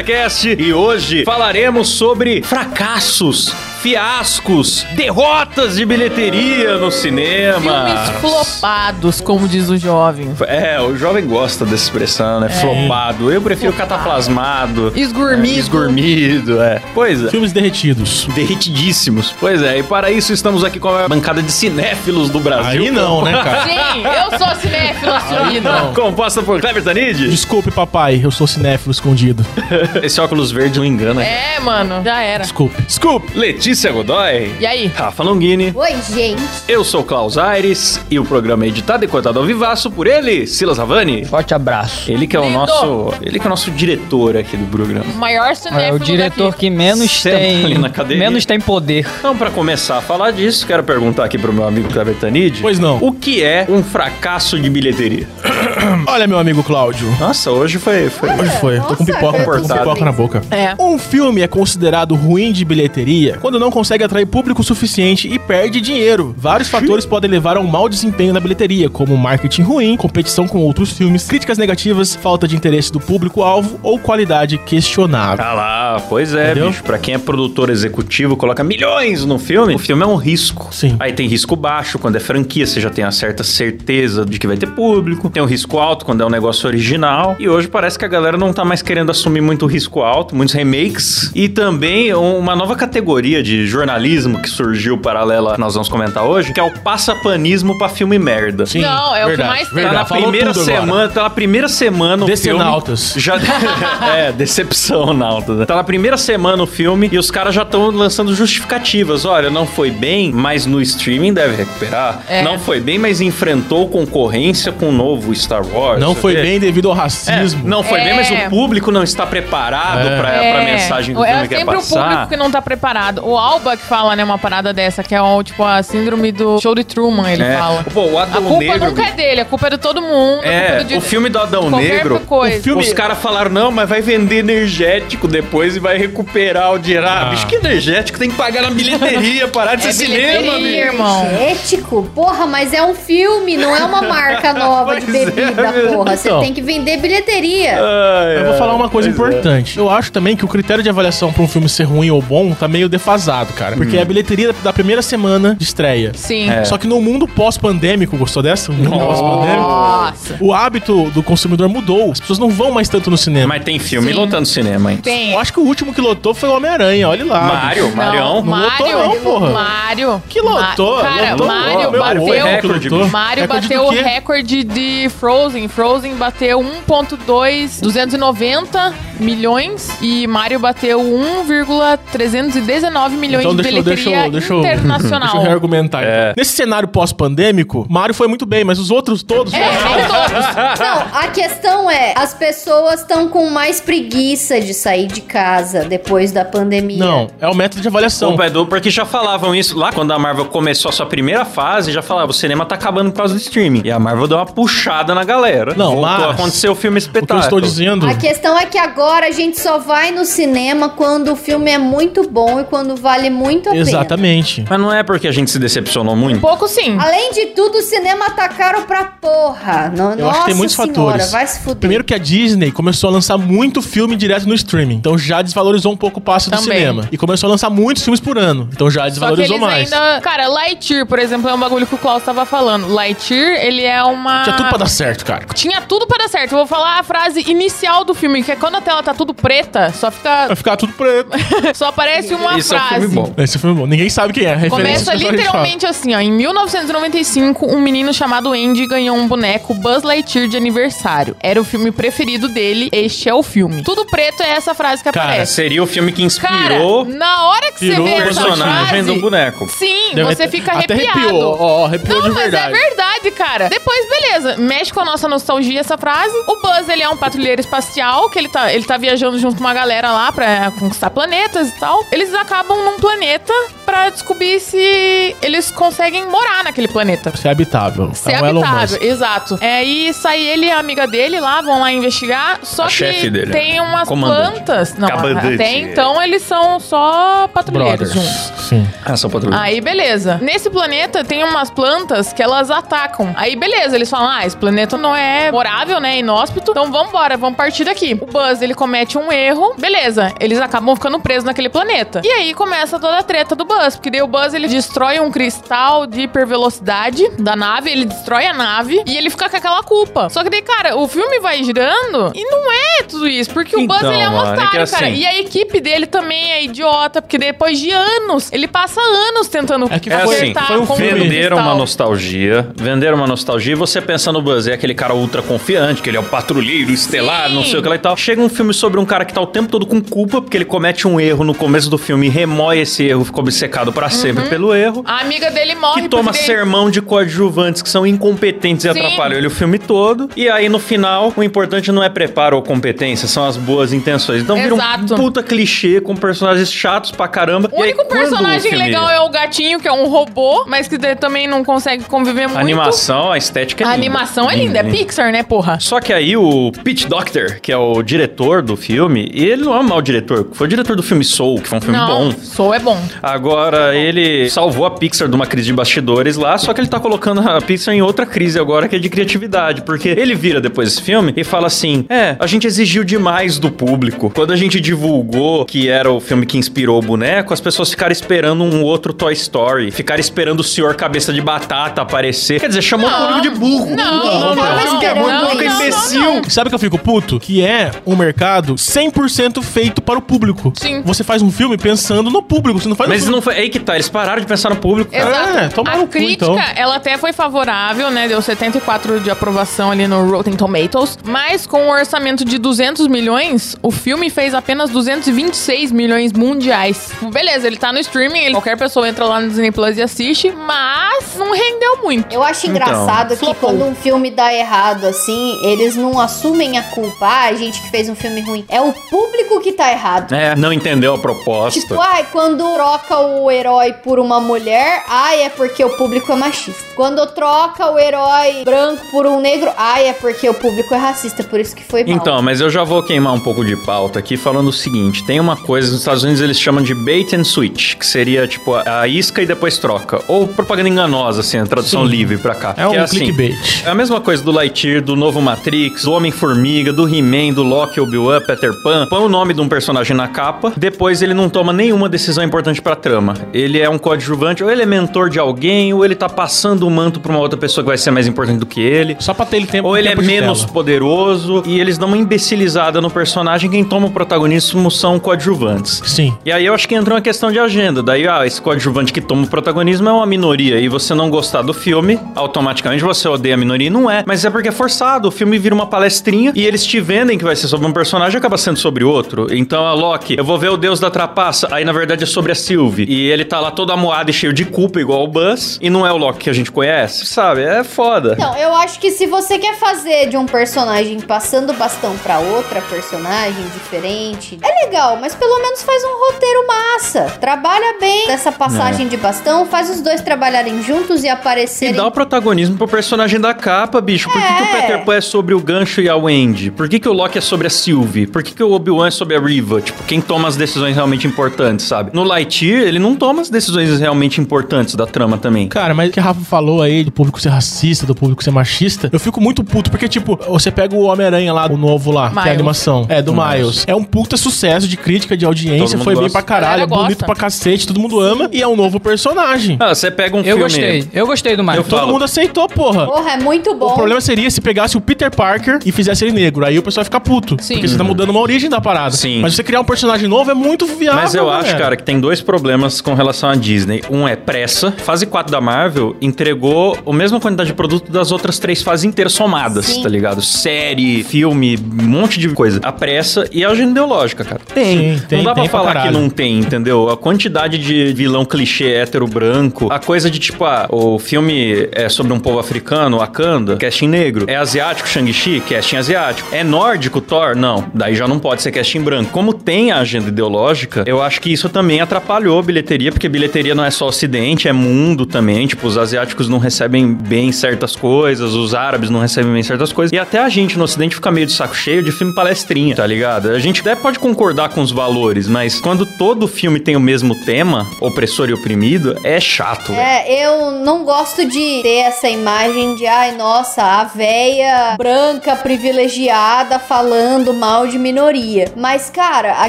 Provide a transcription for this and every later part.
Cast. E hoje falaremos sobre fracassos, fiascos, derrotas de bilheteria no cinema. Filmes flopados, como diz o jovem. É, o jovem gosta dessa expressão, né? Flopado. Eu prefiro Flopado. cataplasmado. Esgurmido. É, esgurmido, é. Pois é. Filmes derretidos. Derretidíssimos. Pois é, e para isso estamos aqui com a bancada de cinéfilos do Brasil. Aí não, né, cara? Sim, eu sou cinéfila assumida. não. Composta por Cleber Tanid. Desculpe, papai, eu sou cinéfilo escondido. Esse óculos verde não engana. É, mano, já era. Desculpe. Desculpe. Letícia Godoy. E aí? Rafa Longini. Oi, gente. Eu sou o Klaus Aires e o programa é editado e cortado ao vivaço por ele, Silas Havani. Forte abraço. Ele que é o Lindo. nosso, ele que é o nosso diretor aqui do programa. O maior cinéfilo É o diretor daqui. que menos Senta ali tem na cadeira. menos tem poder. Então, pra começar a falar disso, quero perguntar aqui pro meu amigo Cleber Tanid. Pois não. O que é um fracasso de bilheteria? Olha, meu amigo Cláudio. Nossa, hoje foi, foi Hoje foi. Tô com Nossa, pipoca, tô com pipoca na boca. É. Um filme é considerado ruim de bilheteria quando não consegue atrair público suficiente e perde dinheiro. Vários fatores podem levar a um mau desempenho na bilheteria, como marketing ruim, competição com outros filmes, críticas negativas, falta de interesse do público-alvo ou qualidade questionável. Ah lá, pois é, Entendeu? bicho. Pra quem é produtor executivo, coloca milhões no filme. O filme é um risco. Sim. Aí tem risco baixo, quando é franquia, você já tem uma certa certeza de que vai ter público. Tem um risco alto quando é um negócio original. E hoje parece que a galera não tá mais querendo assumir muito risco alto, muitos remakes. E também uma nova categoria de jornalismo que surgiu paralela, que nós vamos comentar hoje, que é o passapanismo pra filme merda. Sim, Não, é o que verdade, mais tem. Tá verdade. na Falou primeira tudo agora. semana, tá na primeira semana o Decenautas. filme. Já É, decepção, Nautas. Tá na primeira semana o filme e os caras já estão lançando justificativas. Olha, não foi bem, mas no streaming deve recuperar. É. Não foi bem, mas enfrentou concorrência com o novo Star Wars. Não foi É. bem devido ao É, racismo. não foi bem, mas É. o público não está preparado É. pra, pra mensagem do é filme que quer sempre o passar. público que não tá preparado. O Alba que fala, né, uma parada dessa, que é o, tipo a síndrome do show de Truman, ele É. fala. Pô, o A Adão culpa Negro. nunca é dele, a culpa é de todo mundo. a É, é de- o filme do Adão Negro. Coisa. o filme- Os caras falaram, não, mas vai vender energético depois e vai recuperar o dinheiro. Ah, Ah. bicho, que energético tem que pagar na bilheteria, parar de É ser cinema, bicho. irmão. Ético? Porra, mas é um filme, não é uma marca nova de é, bebida, meu porra. Você Então. tem que vender bilheteria. Ai, Eu vou falar uma coisa pois é. importante. Eu acho também que o critério de avaliação pra um filme ser ruim ou bom tá meio defasado, cara. Porque é a bilheteria da primeira semana de estreia. Sim. É. Só que no mundo pós-pandêmico, gostou dessa? No mundo pós-pandêmico. Nossa. O hábito do consumidor mudou. As pessoas não vão mais tanto no cinema. Mas tem filme Sim. lotando cinema, hein? Tem. Eu acho que o último que lotou foi o Homem-Aranha, olha lá. Mário, bicho. Marião. Não lotou não, porra. Mário. Que lotou, Ma- Cara, lotou. Mário bateu. recorde, lotou. Mário bateu do o quê? recorde de Frozen. Frozen. Bateu 1.2 290 milhões e Mário bateu 1,319 milhões Então de deixa, bilheteria deixa, internacional. deixa eu reargumentar. É. Nesse cenário pós-pandêmico, Mário foi muito bem, mas os outros todos... É, nem todos. Não, a questão é, as pessoas estão com mais preguiça de sair de casa depois da pandemia. Não, é o método de avaliação. É do, porque já falavam isso lá quando a Marvel começou a sua primeira fase, já falava, o cinema tá acabando por causa do streaming. E a Marvel deu uma puxada na galera. Não, Voltou mas- a acontecer o filme O que eu espetáculo. estou dizendo... A questão é que agora a gente só vai no cinema quando o filme é muito bom e quando vale muito a pena. Exatamente. Mas não é porque a gente se decepcionou muito? Pouco sim. Além de tudo, o cinema tá caro pra porra. No, Eu nossa acho que tem muitos senhora, fatores. vai se fuder. Primeiro que a Disney começou a lançar muito filme direto no streaming. Então já desvalorizou um pouco o passe do Também. cinema. E começou a lançar muitos filmes por ano. Então já Só que desvalorizou eles mais. ainda. Cara, Lightyear, por exemplo, é um bagulho que o Klaus tava falando. Lightyear, ele é uma. Tinha tudo pra dar certo, cara. Tinha tudo pra dar certo. Eu vou falar a frase inicial do filme, que é quando a tela tá tudo preta, só fica. Vai ficar tudo preto. só aparece uma Isso é um frase. filme bom. Esse filme é bom. Ninguém sabe quem é. A referência Começa literalmente assim, ó. Em 1995, um menino chamado Andy ganhou um boneco Buzz Lightyear de aniversário. Era o filme preferido dele, este é o filme. Tudo preto é essa frase que Cara, aparece. Seria o filme que Cara, inspirou na hora que você vê o essa personagem frase, do boneco. sim, Deve você fica até arrepiado. arrepiou, ó, arrepiou Não, de mas verdade. é verdade, cara. Depois, beleza. Mexe com a nossa nostalgia essa frase. O Buzz, ele é um patrulheiro espacial, que ele tá, ele tá viajando junto com uma galera lá pra conquistar planetas e tal. Eles acabam num planeta pra descobrir se eles conseguem morar naquele planeta. Se é habitável. Se é é um Musk. habitável, exato. É, aí sai ele e a amiga dele lá, vão lá investigar. Só A que chefe dele. tem umas Comandante. plantas. Não, até então eles são só patrulheiros Brothers. juntos. Sim. Ah, só patrulha. Aí, beleza. Nesse planeta tem umas plantas que elas atacam. Aí, beleza, eles falam: ah, esse planeta não é morável, né? Inóspito. Então vambora, vamos partir daqui. O Buzz, ele comete um erro. Beleza, eles acabam ficando presos naquele planeta. E aí começa toda a treta do Buzz. Porque daí o Buzz, ele destrói um cristal de hipervelocidade da nave, ele destrói a nave e ele fica com aquela culpa. Só que daí, cara, o filme vai girando e não é tudo isso. Porque o Buzz, Então, ele é um mano, é otário, cara. assim- E a equipe dele também é idiota. Porque depois de anos, ele passa anos tentando É que É assim, foi um com o filme. venderam uma nostalgia, venderam uma nostalgia e você pensa no Buzz, é aquele cara ultra confiante, que ele é o patrulheiro estelar, Sim. não sei o que lá e tal. Chega um filme sobre um cara que tá o tempo todo com culpa, porque ele comete um erro no começo do filme e remói esse erro, fica obcecado pra Uhum. sempre pelo erro. A amiga dele morre Que toma daí- sermão de coadjuvantes que são incompetentes e Sim. atrapalham ele o filme todo. E aí, no final, o importante não é preparo ou competência, são as boas intenções. Então vira um Exato. puta clichê com personagens chatos pra caramba. O E aí, único o personagem filme- legal é o gatinho, que é um robô, mas que também não consegue conviver muito. A animação, a estética é A linda. animação é linda, é Pixar, né, porra? Só que aí o Pete Doctor, que é o diretor do filme, ele não é um mau diretor, foi o diretor do filme Soul, que foi um filme não, bom. Soul é bom. Agora, ele salvou a Pixar de uma crise de bastidores lá, só que ele tá colocando a Pixar em outra crise agora, que é de criatividade. Porque ele vira depois desse filme e fala assim: É, a gente exigiu demais do público. Quando a gente divulgou que era o filme que inspirou o boneco, as pessoas ficaram esperando um outro Toy Story. Ficaram esperando o senhor cabeça de batata aparecer. Quer dizer, chamou o público de burro. Não, não, não, que é não, muito não, imbecil. não, não. Sabe o que eu fico puto? Que é um mercado 100% feito para o público. Sim. Você faz um filme pensando no público, você não faz um Mas filme... não foi aí que tá, eles pararam de pensar no público. Exato. É, toma a no cu, crítica, então. ela até foi favorável, né? Deu 74 de aprovação ali no Rotten Tomatoes. Mas com um orçamento de 200 milhões, o filme fez apenas 226 milhões mundiais. Beleza, ele tá no streaming, qualquer pessoa entra lá no Disney Plus e assiste, mas não rendeu muito. Eu acho Então, engraçado que flopou. quando um filme dá errado assim, eles não assumem a culpa. Ah, a gente que fez um filme ruim. É o público que tá errado. É, não entendeu a proposta. Tipo, ai, quando troca o herói por uma mulher, ai, é porque o público é machista. Quando troca o herói branco por um negro, ai, é porque o público é racista, por isso que foi mal. Então, mas eu já vou queimar um pouco de pauta aqui falando o seguinte: tem uma coisa, nos Estados Unidos eles chamam de bait and switch, que seria tipo a isca e depois troca. Ou propaganda enganosa, assim, a tradução Sim. livre pra cá. É um que assim, clickbait. É a mesma coisa do Lightyear, do novo Matrix, do Homem-Formiga, do He-Man, do Loki, Obi-Wan, Peter Pan. Põe o nome de um personagem na capa, depois ele não toma nenhuma decisão importante pra trama. Ele é um coadjuvante, ou ele é mentor de alguém, ou ele tá passando o manto pra uma outra pessoa que vai ser mais importante do que ele. Só pra ter ele tempo Ou ele é tempo de menos tela. poderoso e eles dão uma imbecilizada no personagem. Quem toma o protagonismo são coadjuvantes. Sim. E aí eu acho que entra uma questão de agenda. Daí, ah, esse coadjuvante que toma o protagonismo é uma minoria e você não gostar do filme, automaticamente você odeia a minoria. E Não é. Mas é porque é forçado. O filme vira uma palestrinha e eles te vendem que vai ser sobre um personagem e acaba sendo sobre outro. Então, a Loki, eu vou ver o Deus da Trapaça. Aí, na verdade, é sobre a Sylvie. E ele tá lá todo amuado e cheio de culpa, igual o Buzz. E não é o Loki que a gente conhece. Sabe? É foda. Não, eu acho que se você quer fazer de um personagem passando o bastão pra outra personagem diferente, é legal, mas pelo menos faz um roteiro massa. Trabalha bem nessa passagem de bastão, faz os dois trabalharem juntos e E aparecerem. dá o protagonismo pro personagem da capa, bicho. Por que, que o É. Peter Pan é sobre o Gancho e a Wendy? Por que, que o Loki é sobre a Sylvie? Por que, que o Obi-Wan é sobre a Riva? Tipo, quem toma as decisões realmente importantes, sabe? No Lightyear, ele não toma as decisões realmente importantes da trama também. Cara, mas o que a Rafa falou aí do público ser racista, do público ser machista, eu fico muito puto, porque, tipo, você pega o Homem-Aranha lá, o novo lá, que é a Miles. animação. É, do Miles. É um puta sucesso de crítica, de audiência, foi bem gosta. pra caralho, é bonito gosta. pra cacete, todo mundo ama, e é um novo personagem. Ah, você pega um Eu filme... gostei. Eu gostei do Miles. Eu Todo falo. mundo aceitou, porra. Porra, é muito bom. O problema seria se pegasse o Peter Parker e fizesse ele negro. Aí o pessoal ia ficar puto. Sim. Porque você tá mudando uma origem da parada. Sim. Mas você criar um personagem novo é muito viável. Mas eu acho, galera. cara, que tem dois problemas com relação à Disney. Um é pressa. Fase 4 da Marvel entregou a mesma quantidade de produto das outras três fases inteiras somadas, Sim. tá ligado? Série, filme, um monte de coisa. A pressa e a agenda ideológica, cara. Tem. Sim, tem, não dá pra tem pra falar que caralho. não tem, entendeu? A quantidade de vilão clichê hétero branco, a coisa de tipo, ah, o filme é sobre um povo africano, Wakanda, casting negro. É asiático, Shang-Chi Shang-Chi, casting asiático. É nórdico Thor? Não. Daí já não pode ser casting branco. Como tem a agenda ideológica, eu acho que isso também atrapalhou a bilheteria, porque bilheteria não é só ocidente, é mundo também. Tipo, os asiáticos não recebem bem certas coisas, os árabes não recebem bem certas coisas. E até a gente no ocidente fica meio de saco cheio de filme palestrinha, tá ligado? A gente até pode concordar com os valores, mas quando todo filme tem o mesmo tema, opressor e oprimido, é chato. É, eu não gosto de ter essa imagem de, ai, nossa, a véia branca privilegiada falando mal de minoria. Mas, cara, a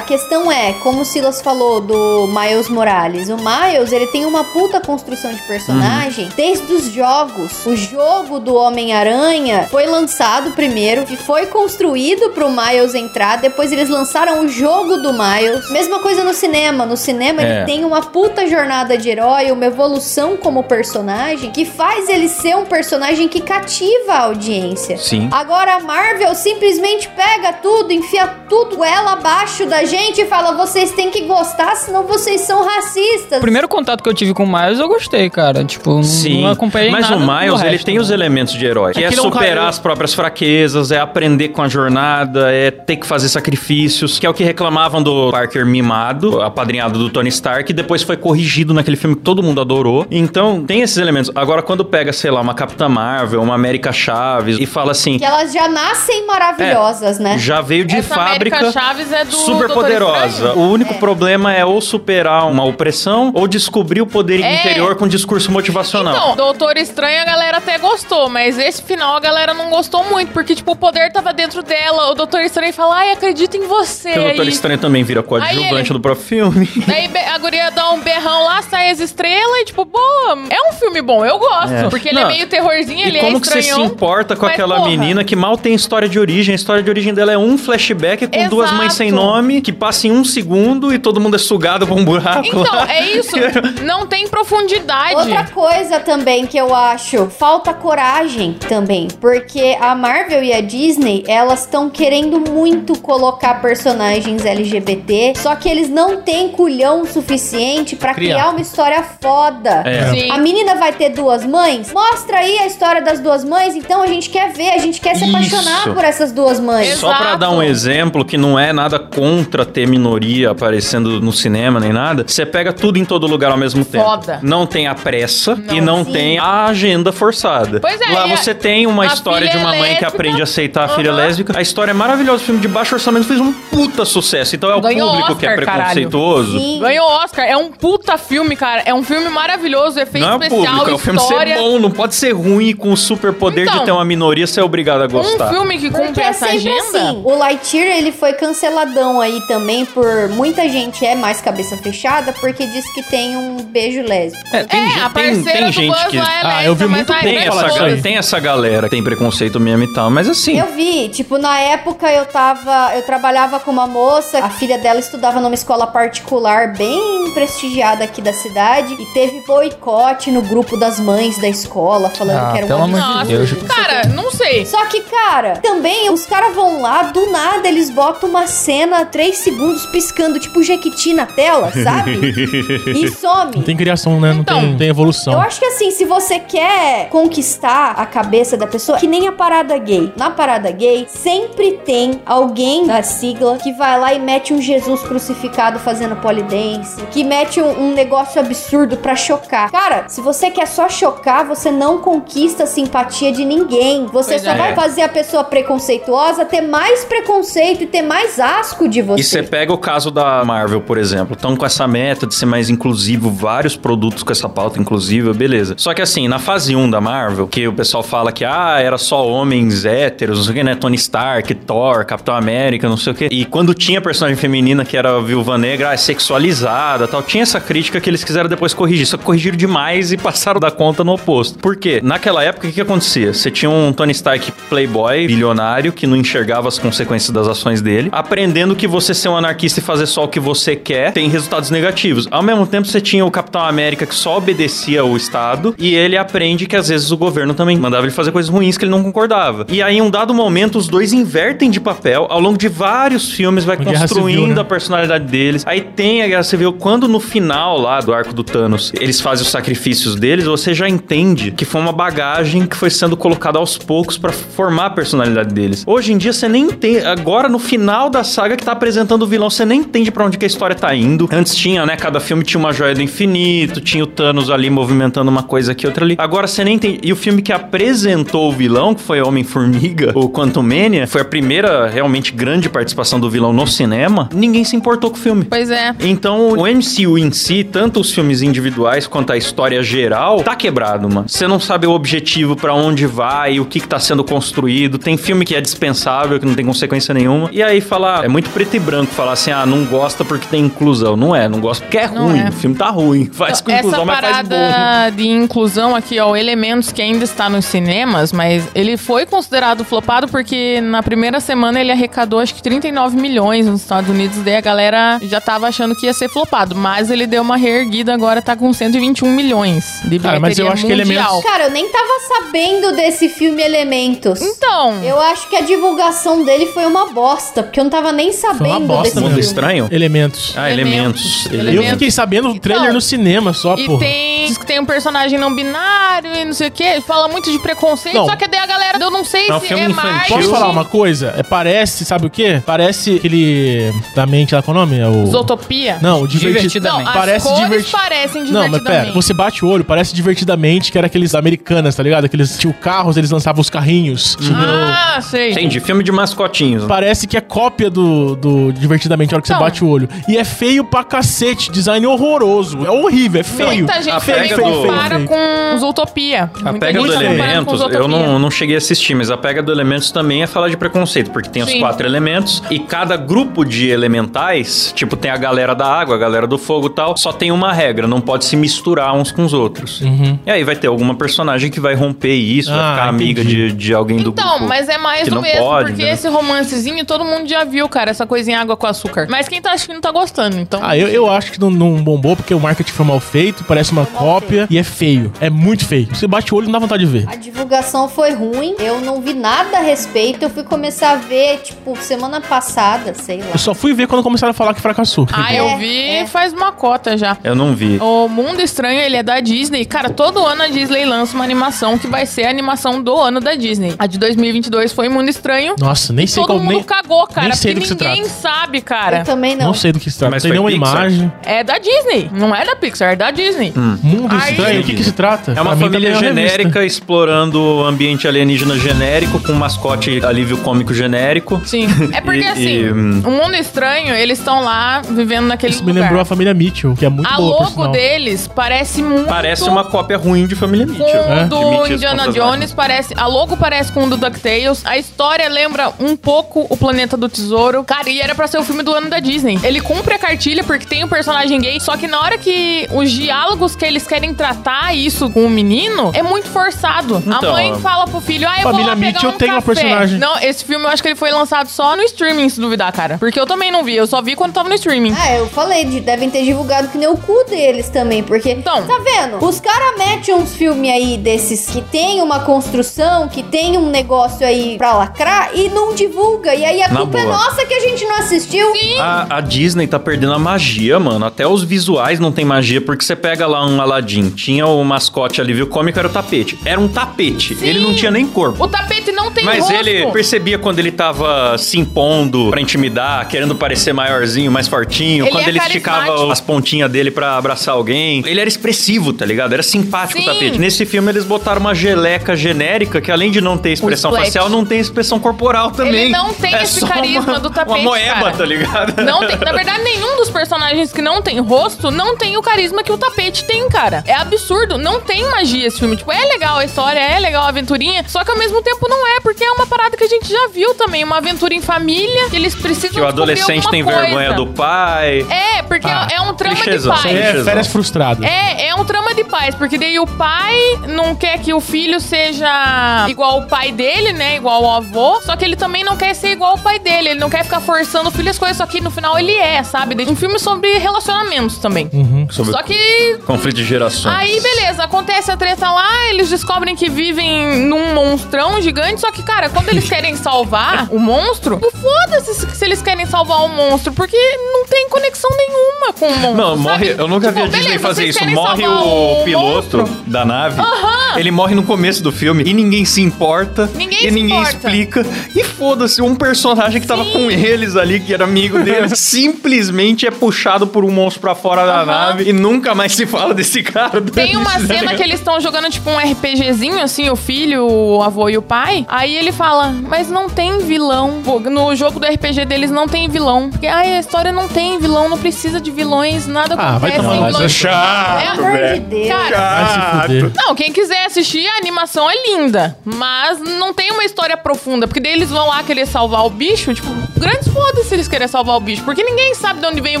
questão é, como o Silas falou do Miles Morales, o Miles, ele tem uma puta construção de personagem desde os jogos. O jogo do Homem-Aranha foi lançado primeiro e foi construído pro Miles entrar, depois eles lançaram o jogo do Miles. Mesma coisa no cinema, no cinema É. ele tem uma puta jornada de herói, uma evolução como personagem que faz ele ser um personagem que cativa a audiência. Sim. Agora a Marvel simplesmente pega tudo, enfia tudo ela abaixo da gente e fala: vocês têm que gostar, senão vocês são racistas. O primeiro contato que eu tive com o Miles, eu gostei, cara. Tipo, não- não acompanhei mas nada o do Miles, ele resto, tem né? os elementos de herói. Que é, que ele é superar as próprias fraquezas, é aprender com a jornada, é ter que fazer sacrifícios, que é o que reclamavam do Parker mimado, apadrinhado do Tony Stark, e depois foi corrigido naquele filme que todo mundo adorou. Então, tem esses elementos. Agora, quando pega, sei lá, uma Capitã Marvel, uma América Chaves, e fala assim... Que elas já nascem maravilhosas, né? Já veio de Essa fábrica América Chaves é do super Doutor poderosa. Estranho? O único problema é ou superar uma opressão ou descobrir o poder É. interior com discurso motivacional. Então, Doutor Estranho a galera até gostou, mas esse final a galera não gostou muito, porque, tipo, o poder tava dentro dela. O Doutor Estranho fala, ai, acredito em você. Porque o Doutor Aí- Estranho também vira coadjuvante Aí ele- do próprio filme. Daí be- a guria dá um berrão lá, sai as estrelas e, tipo, boa, é um filme bom, eu gosto. É. Porque ele Não, é meio terrorzinho, E ele como é que você se estranhão. importa com aquela porra, menina que mal tem história de origem? A história de origem dela é um flashback com duas Exato. mães sem nome, que passa em um segundo e todo mundo é sugado pra um buraco Então, lá. é isso. Não tem profundidade. Outra coisa também que eu acho, falta coragem também, porque a Marvel e a Disney, elas estão querendo muito colocar personagens LGBT, só que eles não têm culhão suficiente pra Criar. criar uma história foda. É. Sim. A menina vai ter duas mães? Mostra aí a história das duas mães, então a gente quer ver, a gente quer se Isso. apaixonar por essas duas mães. Exato. Só pra dar um exemplo que não é nada contra ter minoria aparecendo no cinema nem nada, você pega tudo em todo lugar ao mesmo tempo. Foda. Não tem a pressa Não. e não Sim. tem a agenda forçada. Pois é, Lá você tem uma a história de uma mãe que lésbica. aprende a aceitar a filha lésbica. A história é maravilhosa. O filme de baixo orçamento fez um puta sucesso. Então é o Ganhou público que é Oscar, preconceituoso. Sim. Ganhou Oscar. É um puta filme, cara. É um filme maravilhoso. Efeito Não é especial, público, é o filme ser bom, não pode ser ruim e com o superpoder de Então, ter uma minoria ser obrigado a gostar. Um filme que cumpre é essa agenda. assim. O Lightyear, ele foi canceladão aí também por... Muita gente é mais cabeça fechada porque diz que tem um beijo lésbico. É, tem, é, gente- a tem, parceira tem do gente Buzz que é Ah, eu vi lésbica, mas muito a tem bem falar essa, tem essa galera que tem preconceito mesmo e tal, mas assim, Eu vi, tipo, na época eu tava. Eu trabalhava com uma moça, a filha dela estudava numa escola particular bem prestigiada aqui da cidade. E teve boicote no grupo das mães da escola, falando Ah, que era um amor de absurdo, Deus. Cara, não sei. Só que, cara, também os caras vão lá, do nada eles botam uma cena, três segundos piscando, tipo Jequiti na tela, sabe? e some. Não tem criação, né? Não Então, tem, tem evolução. Eu acho que assim, se você quer conquistar a cabeça da pessoa, que nem a parada gay. Na parada gay, sempre tem alguém da sigla que vai lá e mete um Jesus crucificado fazendo polidense, que mete um, um negócio absurdo pra chocar. Cara, se você quer só chocar, você não conquista a simpatia de ninguém. Você Pois só é. vai fazer a pessoa preconceituosa ter mais preconceito e ter mais asco de você. E você pega o caso da Marvel, por exemplo. Estão com essa meta de ser mais inclusivo, vários produtos com essa pauta inclusiva, beleza. Só que assim, na fase 1 da Marvel, que o pessoal fala que ah, era só homens héteros, não sei o que, né? Tony Stark, Thor, Capitão América, não sei o que. E quando tinha personagem feminina que era a Viúva Negra, ah, é sexualizada tal, tinha essa crítica que eles quiseram depois corrigir. Só que corrigiram demais e passaram da conta no oposto. Por quê? Naquela época, o que, que acontecia? Você tinha um Tony Stark playboy, bilionário, que não enxergava as consequências das ações dele, aprendendo que você ser um anarquista e fazer só o que você quer tem resultados negativos. Ao mesmo tempo, você tinha o Capitão América que só obedecia ao Estado e ele aprende que às vezes o governo também mandava ele fazer coisas ruins que ele não concordava. E aí, em um dado momento, os dois invertem de papel. Ao longo de vários filmes, vai construindo Civil, né? a personalidade deles. Aí tem a Guerra Civil. Quando no final lá do arco do Thanos eles fazem os sacrifícios deles, você já entende que foi uma bagagem que foi sendo colocada aos poucos pra formar a personalidade deles. Hoje em dia você nem tem, agora no final da saga que tá apresentando o vilão, você nem entende pra onde que a história tá indo. Antes tinha, né, cada filme tinha uma joia do infinito, tinha o Thanos ali movimentando uma coisa aqui, outra ali. Agora você nem tem. E o filme que apresentou o vilão, que foi Homem-Formiga, o Quantum Mania, foi a primeira realmente grande participação do vilão no cinema. Ninguém se importou com o filme. Pois é. Então, o MCU em si, tanto os filmes individuais quanto a história geral, tá quebrado, mano. Você não sabe o objetivo pra onde vai, o que, que tá sendo construído. Tem filme que é dispensável, que não tem consequência nenhuma. E aí falar, é muito preto e branco falar assim: ah, não gosta porque tem inclusão. Não é, não gosta porque é Não ruim. é. O filme tá ruim. Faz com Essa inclusão, mas faz bom. parada de inclusão aqui, ó, elementos que ainda está nos cinemas, mas ele foi considerado flopado porque na primeira semana ele arrecadou acho que 39 milhões nos Estados Unidos, daí a galera já tava achando que ia ser flopado, mas ele deu uma reerguida, agora tá com 121 milhões de Cara, mas eu bilheteria acho que mundial. elementos- Cara, eu nem tava sabendo desse filme Elementos. Então, Eu acho que a divulgação dele foi uma bosta, porque eu não tava nem sabendo bosta desse Mundo. Estranho? Elementos. Ah, elementos. Elementos. Eu fiquei sabendo do trailer Então, no cinema só, e pô. tem. Diz que tem um personagem não binário e não sei o que. Fala muito de preconceito. Não. Só que daí a galera. Eu não sei É um se filme é infantil. mais. Posso falar uma coisa? É, parece, sabe o quê? Parece aquele da mente lá, qual é o nome? É o... Zootopia? Não, o divertido. Não, Divertidamente. as Parece cores diverti- parecem Não, divertidamente. mas pera, você bate o olho, parece divertidamente que era aqueles americanas, tá ligado? Aqueles tinham carros, eles lançavam os carrinhos. O- Ah, sei. Entendi. Filme de mascotinhos. Parece que é cópia do, do Divertidamente, a hora que você Não. bate o olho. E é feio pra cacete, design horroroso. É horrível, é feio. Muita gente A pega do- compara feio. com Zootopia. A Muita pega gente do Elementos, eu não, não cheguei a assistir, mas a pega do Elementos também é falar de preconceito, porque tem os Sim. quatro elementos e cada grupo de elementais, tipo, tem a galera da água, a galera do fogo e tal, só tem uma regra, não pode se misturar uns com os outros. E aí vai ter alguma personagem que vai romper isso, vai Ah, ficar amiga entendi. de, de alguém do Então, grupo. mas é mais do não mesmo, pode, porque né? esse romancezinho todo mundo já viu, cara, essa coisinha água com açúcar. Mas quem tá assistindo tá gostando, então. Ah, eu, eu acho que não, não bombou porque o marketing foi mal feito, parece uma cópia e é feio. É muito feio. Você bate o olho e não dá vontade de ver. A divulgação foi ruim, eu não vi nada a respeito. Eu fui começar a ver, tipo, semana passada, sei lá. Eu só fui ver quando começaram a falar que fracassou. Ah, É, eu vi é. faz uma cota já. Eu não vi. O Mundo Estranho, ele é da Disney. Cara, todo ano a Disney lança uma animação que vai ser a animação do ano da Disney. A de 2022 foi Mundo Estranho. Nossa, nem sei Todo qual mundo nem, cagou, cara, nem sei porque do que se ninguém sabe, cara. Eu também não. não sei do que se trata. Não Mas tem nenhuma Pixar? imagem. É da Disney, não é da Pixar, é da Disney. Mundo Aí- estranho, o que, que se trata? É uma Pra família é uma revista. genérica explorando o ambiente alienígena genérico com um mascote alívio cômico genérico. Sim. É porque E- assim, e, hum, o Mundo Estranho, eles estão lá vivendo naquele Isso me lugar. lembrou a família Mitchell, que é muito A boa, logo deles parece muito. Parece uma cópia ruim de Família com Mitchell. o né? do Indiana Jones, parece. A logo parece com o do DuckTales. A história lembra um pouco o Planeta do Tesouro. Cara, e era pra ser o filme do ano da Disney. Ele cumpre a cartilha porque tem um personagem gay, só que na hora que os diálogos que eles querem tratar isso com o menino, é muito forçado. a Então, mãe fala pro filho, ah, eu Família vou lá pegar Mitchell um tem uma café. personagem. Não, esse filme eu acho que ele foi lançado só no streaming, se duvidar, cara. Porque eu também não vi, eu só vi quando tava no streaming. Ah, eu falei, de- devem ter divulgado que nem o cu deles também, porque. Então. Tá vendo? Os caras metem uns filmes aí desses que tem uma construção, que tem um negócio aí pra lacrar e não divulga. E aí a Na culpa é boa. nossa que a gente não assistiu. Sim. A, a Disney tá perdendo a magia, mano. Até os visuais não tem magia, porque você pega lá um Aladdin, tinha o mascote alívio cômico, era o tapete. Era um tapete. Sim. Ele não tinha nem corpo. O tapete não tem Mas rosto. ele percebia quando ele tava se impondo pra intimidar, querendo parecer maiorzinho, mais fortinho, Ele quando é ele esticava as pontinhas dele pra abraçar alguém. Ele era expressivo, tá ligado? Era simpático Sim. o tapete. Nesse filme eles botaram uma geleca genérica que além de não ter expressão facial, não tem expressão corporal também. Ele não tem É esse carisma uma- do tapete, Uma moeba, cara. tá ligado? Não tem, na verdade, nenhum dos personagens que não tem rosto não tem o carisma que o tapete tem, cara. É absurdo. Não tem magia esse filme. Tipo, é legal a história, é legal a aventurinha, só que ao mesmo tempo não é, porque é uma parada que a gente já viu também. Uma aventura em família, que eles precisam Que o adolescente tem coisa. vergonha do pai. É, porque Ah, é um trama de clichêzão. pai. É, Clichêzão. férias frustradas. É, é um trama de pais, porque daí o pai não quer que o filho seja igual o pai dele, né? Igual o avô. Só que ele também não quer ser igual o pai dele. Ele não quer ficar forçando o filho as coisas, só que no final ele é, sabe? Um filme sobre relacionamentos também. Sobre Só que. conflito de gerações. Aí, beleza, acontece a treta lá, eles descobrem que vivem num monstrão gigante, só que, cara, quando eles querem salvar o monstro, foda-se se, se eles querem salvar o monstro, porque não tem conexão nenhuma com o monstro. Não, morre. Eu nunca vi Tipo, a Disney beleza, fazer isso. Morre salvar o piloto monstro? da nave. Aham, Ele morre no começo do filme e ninguém se importa. Ninguém e ninguém importa. explica. E foda-se, um personagem que tava Sim. com eles ali, que era amigo deles, simplesmente é puxado por um monstro pra fora da nave e nunca mais se fala desse cara. Tem uma Tá cena ligado? que eles estão jogando tipo um RPGzinho, assim, o filho, o avô e o pai. Aí ele fala, mas não tem vilão. No jogo do RPG deles não tem vilão. Porque ai, a história não tem vilão, não precisa de vilões, nada Ah, vai acontece cu. É, chato, Pelo amor de velho. Deus. Cara, fuder. Não, quem quiser assistir, a animação é linda. Mas não tem uma história profunda. Porque daí eles vão lá querer salvar o bicho. Tipo, grandes foda se eles querem salvar o bicho. Porque ninguém sabe de onde vem o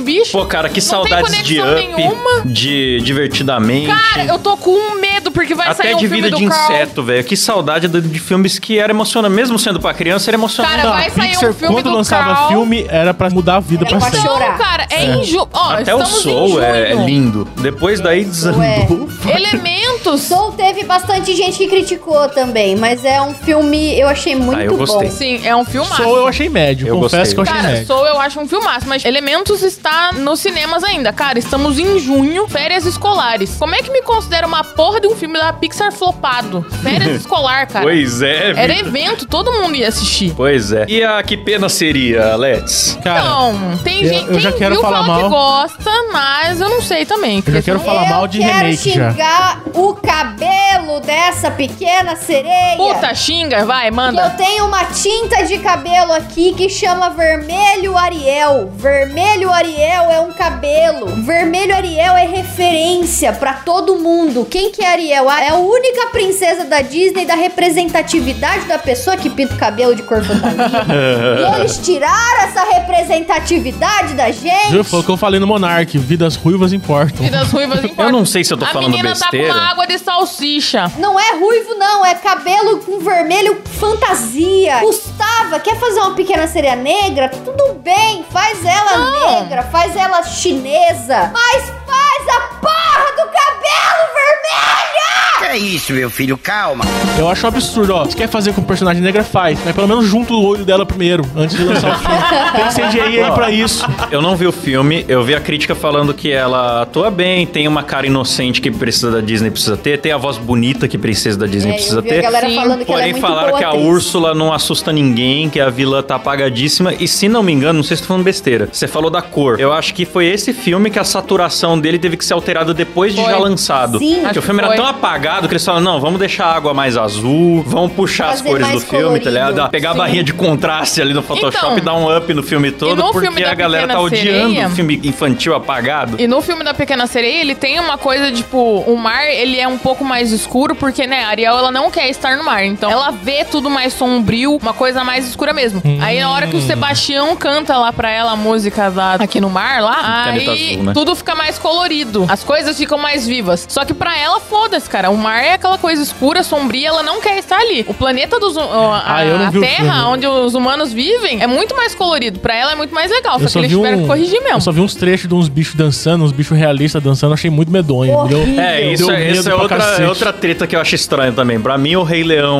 bicho. Pô, cara, que Não saudades tem de conexão Up, nenhuma. de Divertidamente. Cara, eu tô com medo porque vai Até sair um de filme vida do de Carl. inseto, velho. Que saudade de, de filmes que era emocionante. Mesmo sendo pra criança, era emocionante. Cara, vai sair um Pixar, filme quando do lançava Carl. filme, era pra mudar a vida Era pra pra sempre. chorar. Não, cara, é, junho. Ó, Até o Soul é, é lindo. Depois daí desandou. é. Elementos. Soul teve bastante gente que criticou também, mas é um filme eu achei muito Ah, eu gostei. bom. Sim, é um filmaço. Soul eu achei médio, Eu confesso gostei. que eu achei Cara, médio. Soul eu acho um filmaço, mas Elementos está nos cinemas ainda. Cara, estamos em junho, férias escolares. Como é que me considera uma porra de um filme da Pixar flopado? Férias escolar, cara. Pois é, Era Vitor. evento, todo mundo ia assistir. Pois é. E a que pena seria, Let's? Cara, Então, tem eu- gente eu já quem quero viu falar fala que mal. gosta, mas eu não sei também. Eu já quero falar eu mal de quero remake já. xingar o cabelo dessa pequena sereia. Puta, xinga, vai, Que manda. eu tenho uma tinta de cabelo aqui que chama Vermelho Ariel. Vermelho Ariel é um cabelo. Vermelho Ariel é referência pra todo mundo. Quem que é Ariel? É a única princesa da Disney da representatividade da pessoa que pinta o cabelo de cor fantasia. e eles tiraram essa representatividade da gente. Foi o que eu falei no Monark. Vidas ruivas importam. Vidas ruivas importam. Eu não sei se eu tô A falando menina besteira. tá com uma água de salsicha. Não é ruivo, não. É cabelo com vermelho fantasia. Gustava, quer fazer uma pequena sereia negra? Tudo bem, faz ela Não. negra, faz ela chinesa. Mas faz a porra do cabelo vermelho! Que é isso, meu filho? Calma. Eu acho um absurdo, ó. Se quer fazer com personagem negra, faz. Mas pelo menos junta o olho dela primeiro, antes de lançar o filme. Tem CGI aí pra isso. Eu não vi o filme, eu vi a crítica falando que ela atua bem, tem uma cara inocente que precisa da Disney precisa ter, tem a voz bonita que precisa da Disney É, precisa eu vi ter. a galera Sim. falando que ela é Porém, muito falaram boa que a atriz. Úrsula não assusta ninguém, que a vilã tá apagadíssima. E se não me engano, não sei se tô falando besteira, você falou da cor. Eu acho que foi esse filme que a saturação dele teve que ser alterada depois de Foi. já lançado. Sim. Porque Acho o filme que era foi. tão apagado que eles falaram: não, vamos deixar a água mais azul, vamos puxar as Fazer cores do filme, tá colorido. ligado? Pegar Sim. a barrinha de contraste ali no Photoshop Então, e dar um up no filme todo, no porque filme a galera tá odiando Sereia- o filme infantil apagado. E no filme da Pequena Sereia, ele tem uma coisa, tipo, o mar, ele é um pouco mais escuro, porque, né, a Ariel, ela não quer estar no mar. Então, ela vê tudo mais sombrio, uma coisa mais escura mesmo. Aí, na hora que o Sebastião canta lá pra ela a música da Aqui no Mar, lá, aí azul, né? tudo fica mais colorido. As coisas ficam mais vivas. Só que pra ela, foda-se, cara. O mar é aquela coisa escura, sombria, ela não quer estar ali. O planeta dos... ó, a, Ah, eu não a Terra, onde os humanos vivem, é muito mais colorido. Pra ela é muito mais legal. Eu Só que eles tiveram que corrigir mesmo. Eu só vi uns trechos de uns bichos dançando, uns bichos realistas dançando, achei muito medonho. Me deu-. É, Deu isso, é- medo isso é pra outra, cacete. é outra treta que eu acho estranho também. Pra mim, o Rei Leão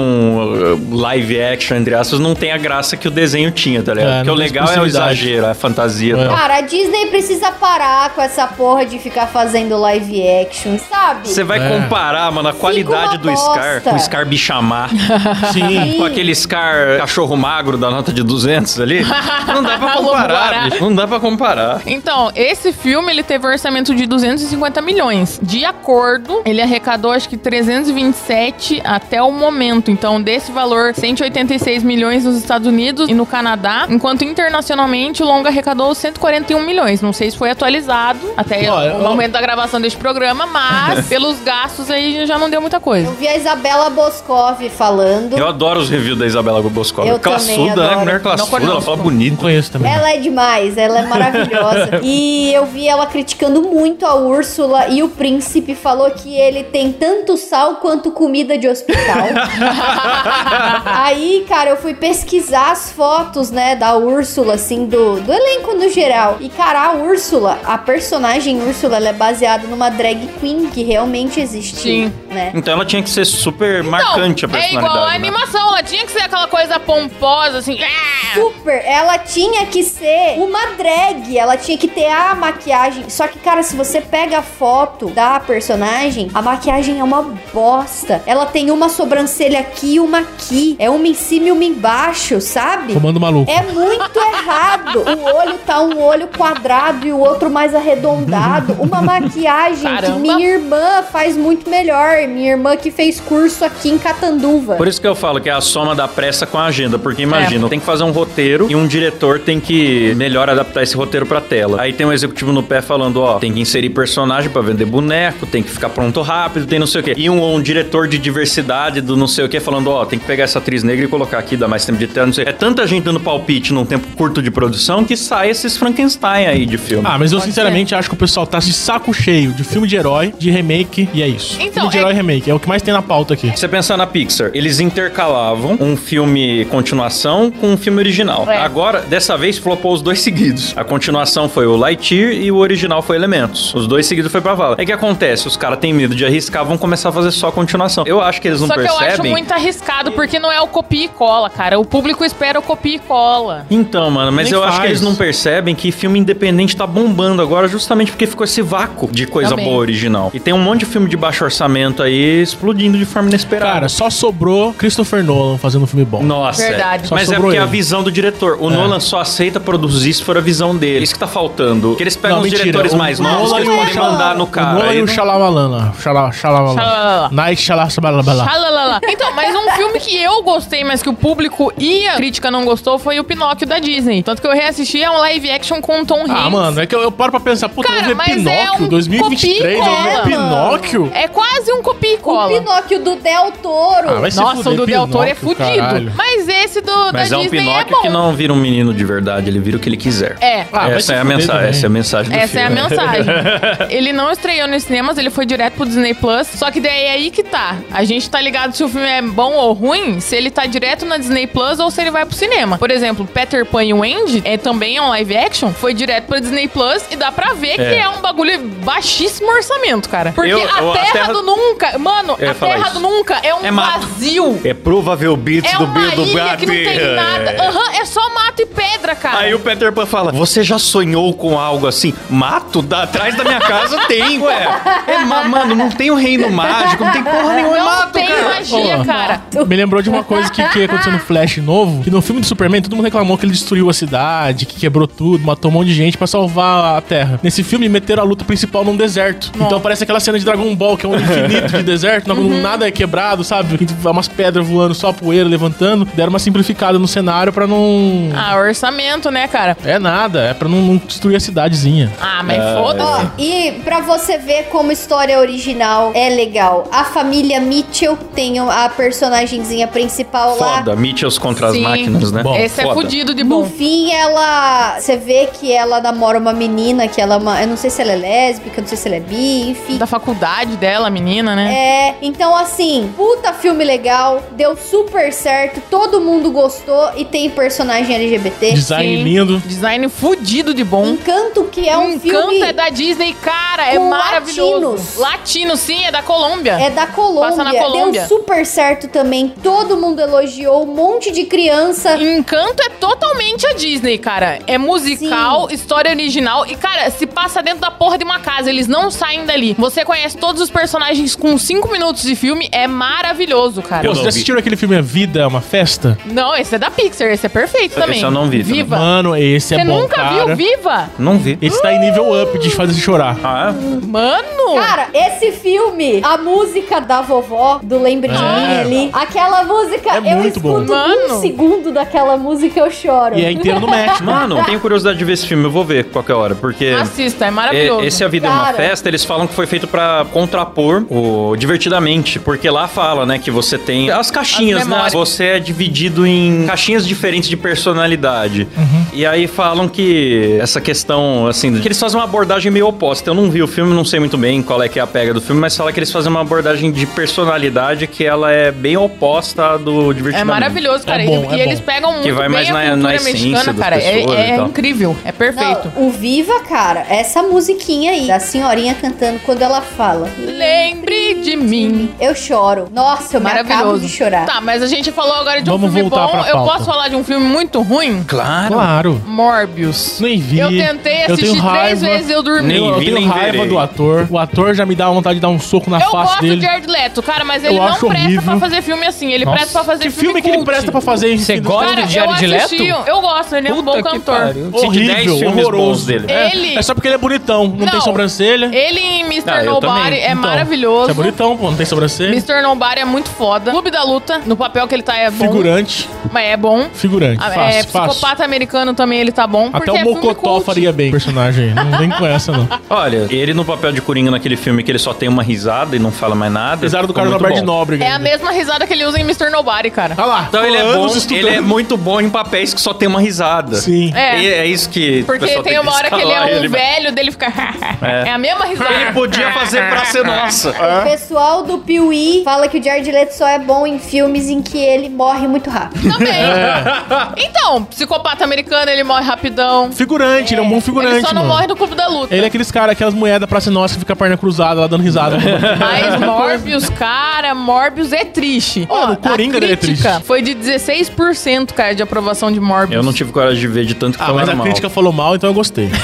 uh, live action, entre aspas, não tem a graça que o desenho tinha, tá ligado? É, Porque o legal é o exagero, a fantasia É. tal. Cara, a Disney precisa parar com essa porra de ficar fazendo live action, sabe? Você vai É. comparar, mano, a qualidade do Scar bosta. o Scar bichamar, Sim. com aquele Scar cachorro magro da nota de 200 ali. Não dá pra comparar, bicho. Não dá pra comparar. Então, esse filme ele teve um orçamento de 250 milhões. De acordo, ele arrecadou acho que 327 até o momento. Então, desse valor, 186 milhões nos Estados Unidos e no Canadá, enquanto internacionalmente o longa arrecadou 141 milhões. Não sei se foi atualizado até Ó, o eu- momento da gravação deste programa, mas pelos gastos aí já não deu muita coisa. Eu vi a Isabela Boscov falando. Eu adoro os reviews da Isabela Boscov. Eu também Classuda, né? Mulher classuda, ela conosco. fala Não bonito. conheço também. Ela é demais, ela é maravilhosa. e eu vi ela criticando muito a Úrsula e o príncipe falou que ele tem tanto sal quanto comida de hospital. Aí, cara, eu fui pesquisar as fotos, né, da Úrsula, assim, do, do elenco no geral. E, cara, a Úrsula, a personagem Úrsula, ela é baseada numa drag queen que realmente existiu, Sim. Né? Então ela tinha que ser super marcante a Então, é personalidade. igual a né? animação, ela tinha que ser aquela coisa pomposa, assim, ah, super. Ela tinha que ser uma drag. Ela tinha que ter a maquiagem. Só que, cara, se você pega a foto da personagem, a maquiagem é uma bosta. Ela tem uma sobrancelha aqui e uma aqui. É uma em cima e uma embaixo, sabe? Comando maluco. É muito errado. O olho tá um olho quadrado e o outro mais arredondado. Uma maquiagem Caramba. que minha irmã faz muito melhor. Minha irmã que fez curso aqui em Catanduva. Por isso que eu falo que é a soma da pressa com a agenda, porque imagina, tem que fazer um roteiro e um diretor tem que melhor adaptar esse roteiro pra tela. Aí tem um executivo no pé falando, ó, tem que inserir personagem pra vender boneco, tem que ficar pronto rápido, tem não sei o quê. E um, um diretor de diversidade do não sei o quê falando, ó, tem que pegar essa atriz negra e colocar aqui, dar mais tempo de tela, não sei. É tanta gente dando palpite num tempo curto de produção que sai esses Frankenstein aí de filme. Ah, mas eu Pode sinceramente acho que o pessoal tá de saco cheio de filme de herói, de remake, e é isso. Então, filme de é- e remake, é o que mais tem na pauta aqui. Você pensar na Pixar, eles intercalavam um filme continuação com um filme original. É. Agora, dessa vez, flopou os dois seguidos. A continuação foi o Lightyear e o original foi Elementos. Os dois seguidos foi pra vala. É que acontece, os caras têm medo de arriscar, vão começar a fazer só continuação. Eu acho que eles não Só que eu acho percebem. muito arriscado, porque não é o copia e cola, cara. O público espera o copia e cola. Então, mano, mas Nem eu acho que faz. eles não percebem que filme independente tá bombando agora justamente porque ficou esse vácuo de coisa Também. boa original. E tem um monte de filme de baixo orçamento aí explodindo de forma inesperada. Cara, só sobrou Christopher Nolan fazendo um filme bom. Nossa. Verdade. é. Só Mas é porque é a ele. visão do diretor. O É. Nolan só aceita produzir se for a visão dele. Isso que tá faltando. Que eles pegam Não, os mentira. diretores O- mais o novos que Nolan eles e o podem mandar no O cara. Nolan Aí e o. Shala- Shyamalan. Xalalala. Night Shyamalan. Xalalala. Então, mas um filme que eu gostei, mas que o público e a crítica não gostou, foi o Pinóquio da Disney. Tanto que eu reassisti é um live action com o Tom Hanks. Ah, mano, é que eu, eu paro pra pensar, puta, eu Cara, vou ver mas Pinóquio é um 2023, eu vou ver. Pinóquio? É quase um copia e O cola. Pinóquio do Del Toro. Ah, vai se Nossa, fuder, o do Del Toro é fudido. caralho. Mas esse do Mas da é um Disney Pinóquio é que não vira um menino de verdade, ele vira o que ele quiser. É. Ah, essa, é a mensagem, essa é a mensagem do Essa é a filme. mensagem. ele não estreou nos cinemas, ele foi direto pro Disney Plus. Só que daí é aí que tá. A gente tá ligado se o filme é bom ou ruim, se ele tá direto na Disney Plus ou se ele vai pro cinema. Por exemplo, Peter Pan e Wendy é também é um live action, foi direto pro Disney Plus e dá pra ver que É. é um bagulho baixíssimo orçamento, cara. Porque Eu- a, eu- a terra Terra- do Nunca, mano, Eu ia a Terra isso. do Nunca é um É vazio. É provável beats É do Bill do ilha que não tem nada. Aham, é só mato e pedra, cara. Aí o Peter Pan fala: Você já sonhou com algo assim? Mato? Da, atrás da minha casa tem, ué. É, ma- mano, não tem o reino mágico, não tem porra nenhuma, é não mato, tem cara. Magia, Pô. cara. Me lembrou de uma coisa que, que aconteceu no Flash novo, que no filme do Superman todo mundo reclamou que ele destruiu a cidade, que quebrou tudo, matou um monte de gente pra salvar a Terra. Nesse filme meteram a luta principal num deserto. Então parece aquela cena de Dragon Ball, que é um infinito de deserto, não, Uhum. nada é quebrado, sabe? Que Umas pedras voando, só poeira levantando. Deram uma simplificada no cenário pra não... Ah, orçamento, né, cara? É nada, é pra não, não destruir a cidadezinha. Ah, mas É. Ó, foda-se. e pra você ver como história original é legal, a família Mitchell tem a personagenzinha principal lá. Foda, Mitchells contra Sim. as máquinas, né? Bom, Esse é Foda. fudido de No bom. fim, ela. Você vê que ela namora uma menina, que ela é uma. Eu não sei se ela é lésbica, não sei se ela é bi, enfim. Da faculdade dela, a menina, né? É, então assim, puta filme legal, deu super certo, todo mundo gostou e tem personagem LGBT. Design Sim. lindo. Design fudido de bom. Encanto, que é um Encanto filme. é da Disney, cara, é maravilhoso. latinos. Latino, sim, é da Colômbia. É da Colômbia. Passa na Colômbia. Deu super certo também. Todo mundo elogiou. Um monte de criança. Encanto é totalmente a Disney, cara. É musical, história original. E, cara, se passa dentro da porra de uma casa. Eles não saem dali. Você conhece todos os personagens com 5 minutos de filme. É maravilhoso, cara. Eu Pô, vocês assistiram aquele filme A Vida é uma Festa? Não, esse é da Pixar. Esse é perfeito Esse também. eu não vi também. Viva. Mano, esse é Você bom, nunca cara. viu Viva? Não vi. Esse tá em nível up de fazer você chorar. Ah, é? Mano! Cara, esse filme, a música da vovó, do Lembre de É. Mim ali, aquela música, É eu muito bom. escuto Mano. um segundo daquela música eu choro. E é inteiro no match, mano. Mano, tenho curiosidade de ver esse filme, eu vou ver qualquer hora, porque. Assista, é maravilhoso. É, Esse A Vida é uma Cara. Festa, eles falam que foi feito pra contrapor o Divertidamente, porque lá fala, né, que você tem as caixinhas, As né? Você é dividido em caixinhas diferentes de personalidade. Uhum. E aí falam que essa questão, assim, que eles fazem uma abordagem meio oposta. Eu não vi o filme, não sei muito bem qual é que é a pega do filme, mas fala que eles fazem uma abordagem de personalidade que ela é bem oposta à do Divertidamente. É maravilhoso, cara. É bom, e, e é eles bom. pegam muito vai bem mais a na- cultura na essência mexicana, cara. É, é incrível, é perfeito. Não, o Viva, cara, essa musiquinha aí, da senhorinha cantando quando ela fala. Lembre de mim. Eu choro. Nossa, eu me acabo Maravilhoso. de chorar. Tá, mas a gente falou agora de um Vamos filme voltar bom. pra Eu pauta. posso falar de um filme muito ruim? Claro. Claro. Morbius. Nem vi. Eu tentei Eu assistir tenho três vezes e eu dormi. Nem Eu vi, tenho nem raiva verei. do ator. O ator já me dá vontade de dar um soco na Eu face gosto dele. de Jared Leto, cara, mas Eu ele não acho presta horrível. pra fazer filme assim. Ele Nossa, presta pra fazer que filme filme que ele cult. presta pra fazer em Você gosta Cara, do Jared eu Leto? assisti, eu gosto, ele é um Puta bom que cantor. Horrível, 10 filmes horroroso. dele. É, Ele- é só porque ele é bonitão, não, Não. tem sobrancelha. Ele em Mr. Ah, Nobody é Então, maravilhoso. É bonitão, pô, não tem sobrancelha. Mr. Nobody é muito foda. Clube da Luta, no papel que ele tá é bom. Figurante. Mas é bom. Figurante. Ah, fácil, é, fácil. psicopata americano também ele tá bom. Até o é Mocotó faria bem o personagem. Não vem com essa, não. Olha, ele no papel de Coringa naquele filme que ele só tem uma risada e não fala mais nada. Apesar do cara Roberto bom. Nóbrega. É a ainda. mesma risada que ele usa em Mr. Nobody, cara. Ah lá. Então ele é bom, ele é muito bom em papéis que só tem uma risada. Sim. É. E é isso que Porque tem que uma hora que ele é um ele. velho, dele fica. É. a mesma risada. Ele podia fazer pra ser nossa. O pessoal do Piuí fala que o Jared Leto só é bom em filmes em que ele morre muito rápido. Também. É. Então, psicopata americano, ele morre rapidão. Figurante, ele é um bom figurante, ele só não mano. morre no clube da luta. Ele é aqueles caras, aquelas moedas pra ser nossa que fica a perna cruzada lá dando risada. Mas Morbius, cara, Morbius é triste. Ó, o Coringa a dele é crítica triste. foi de 16%, cara, de aprovação de Morbius. Eu não tive coragem de ver de tanto que ah, mas falaram a mal. crítica falou mal, então eu gostei.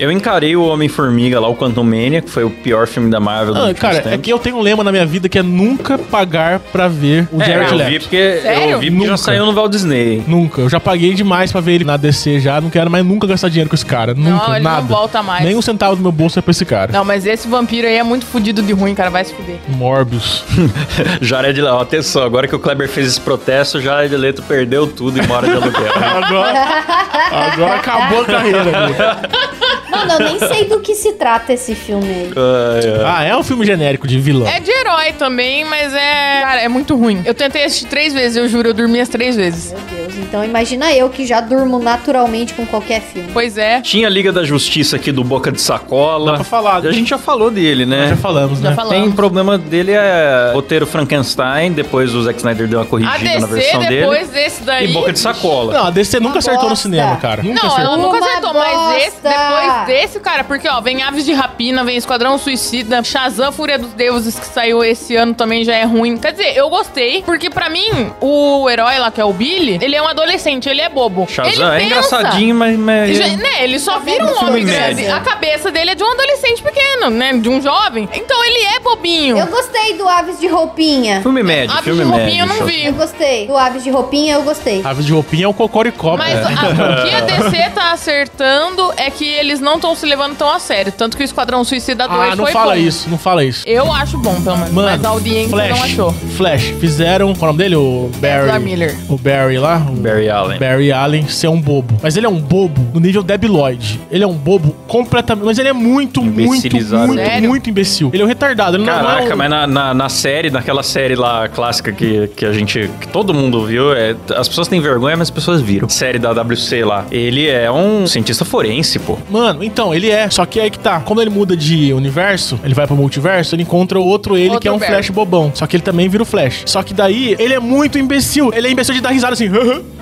Eu encarei o Homem-Formiga lá, o Quantum Mania, que foi o pior filme da Marvel do Ah, cara, é tempos. que eu tenho um lema na minha vida que é nunca pagar pra ver o É, Jared eu vi Leto. porque, Sério? eu vi porque já Nunca. saiu no Walt Disney. Nunca. Eu já paguei demais pra ver ele na DC já. Não quero mais nunca gastar dinheiro com esse cara. Nunca, ele não nada. volta mais. Nem um centavo do meu bolso é pra esse cara. Não, mas esse vampiro aí é muito fudido de ruim, cara. Vai se fuder. Morbius. Jared Leto, atenção, agora que o Kleber fez esse protesto, Jared Leto perdeu tudo e mora de aluguel. Agora, agora acabou a carreira. dele. Mano, eu nem sei do que se trata esse filme aí. Ah, é um filme genérico de vilão. É de herói também, mas é. Cara, é muito ruim. Eu tentei assistir três vezes, eu juro, eu dormi as três vezes. Meu Deus, então imagina eu que já durmo naturalmente com qualquer filme. Pois é. Tinha a Liga da Justiça aqui do Boca de Sacola. Dá pra falar. A gente já falou dele, né? Já falamos, Já né? falamos. Tem problema dele é roteiro Frankenstein, depois o Zack Snyder deu uma A corrigida na DC, versão depois dele. desse daí. E Boca de Sacola. Não, a DC nunca Uma acertou no bosta. cinema, cara. Nunca Não, acertou. ela nunca Uma acertou, mas esse, bosta. depois desse, cara, porque ó, vem Aves de Rapina, vem Esquadrão Suicida, Shazam Fúria dos Deuses, que saiu esse ano também já é ruim. Quer dizer, eu gostei, porque pra mim, o herói lá, que é o Billy, ele é um adolescente, ele é bobo. Shazam ele é pensa. engraçadinho, mas... mas... Já- né, ele só vira um homem grande. médio. A cabeça dele é de um adolescente pequeno, né? De um jovem. Então ele é bobinho. Eu gostei do Aves de Roupinha. Filme médio, Aves filme de roupinha médio. eu não Shazam. Eu vi. gostei. Do Aves de Roupinha eu gostei. Aves de roupinha é o cocoricó. Mas é. a- o que a DC tá acertando é que eles não estão se levando tão a sério. Tanto que o Esquadrão Suicida 2 Ah, não foi fala bom. isso, não fala isso. Eu acho bom, pelo menos. Mano, mas a audiência Flash, não achou. Flash, fizeram, qual é o nome dele? O Barry. Ezra Miller. O Barry lá. O Barry Allen. Barry Allen ser um bobo. Mas ele é um bobo no nível Debi Lloyd. Ele é um bobo completamente. Mas ele é muito, muito, Imbecilizado. muito, Sério? muito imbecil. Ele é um retardado. Ele não- não, Caraca, é um... mas na, na, na série, naquela série lá clássica que, que a gente. que todo mundo viu, é, as pessoas têm vergonha, mas as pessoas viram. Série da WC lá. Ele é um cientista forense, pô. Mano, então, ele é. Só que aí que tá. Quando ele muda de universo, ele vai pro multiverso, ele encontra outro ele Outro que é um Barry. Flash bobão. Só que ele também vira o Flash. Só que daí, ele é muito imbecil. Ele é imbecil de dar risada assim. Mm-hmm.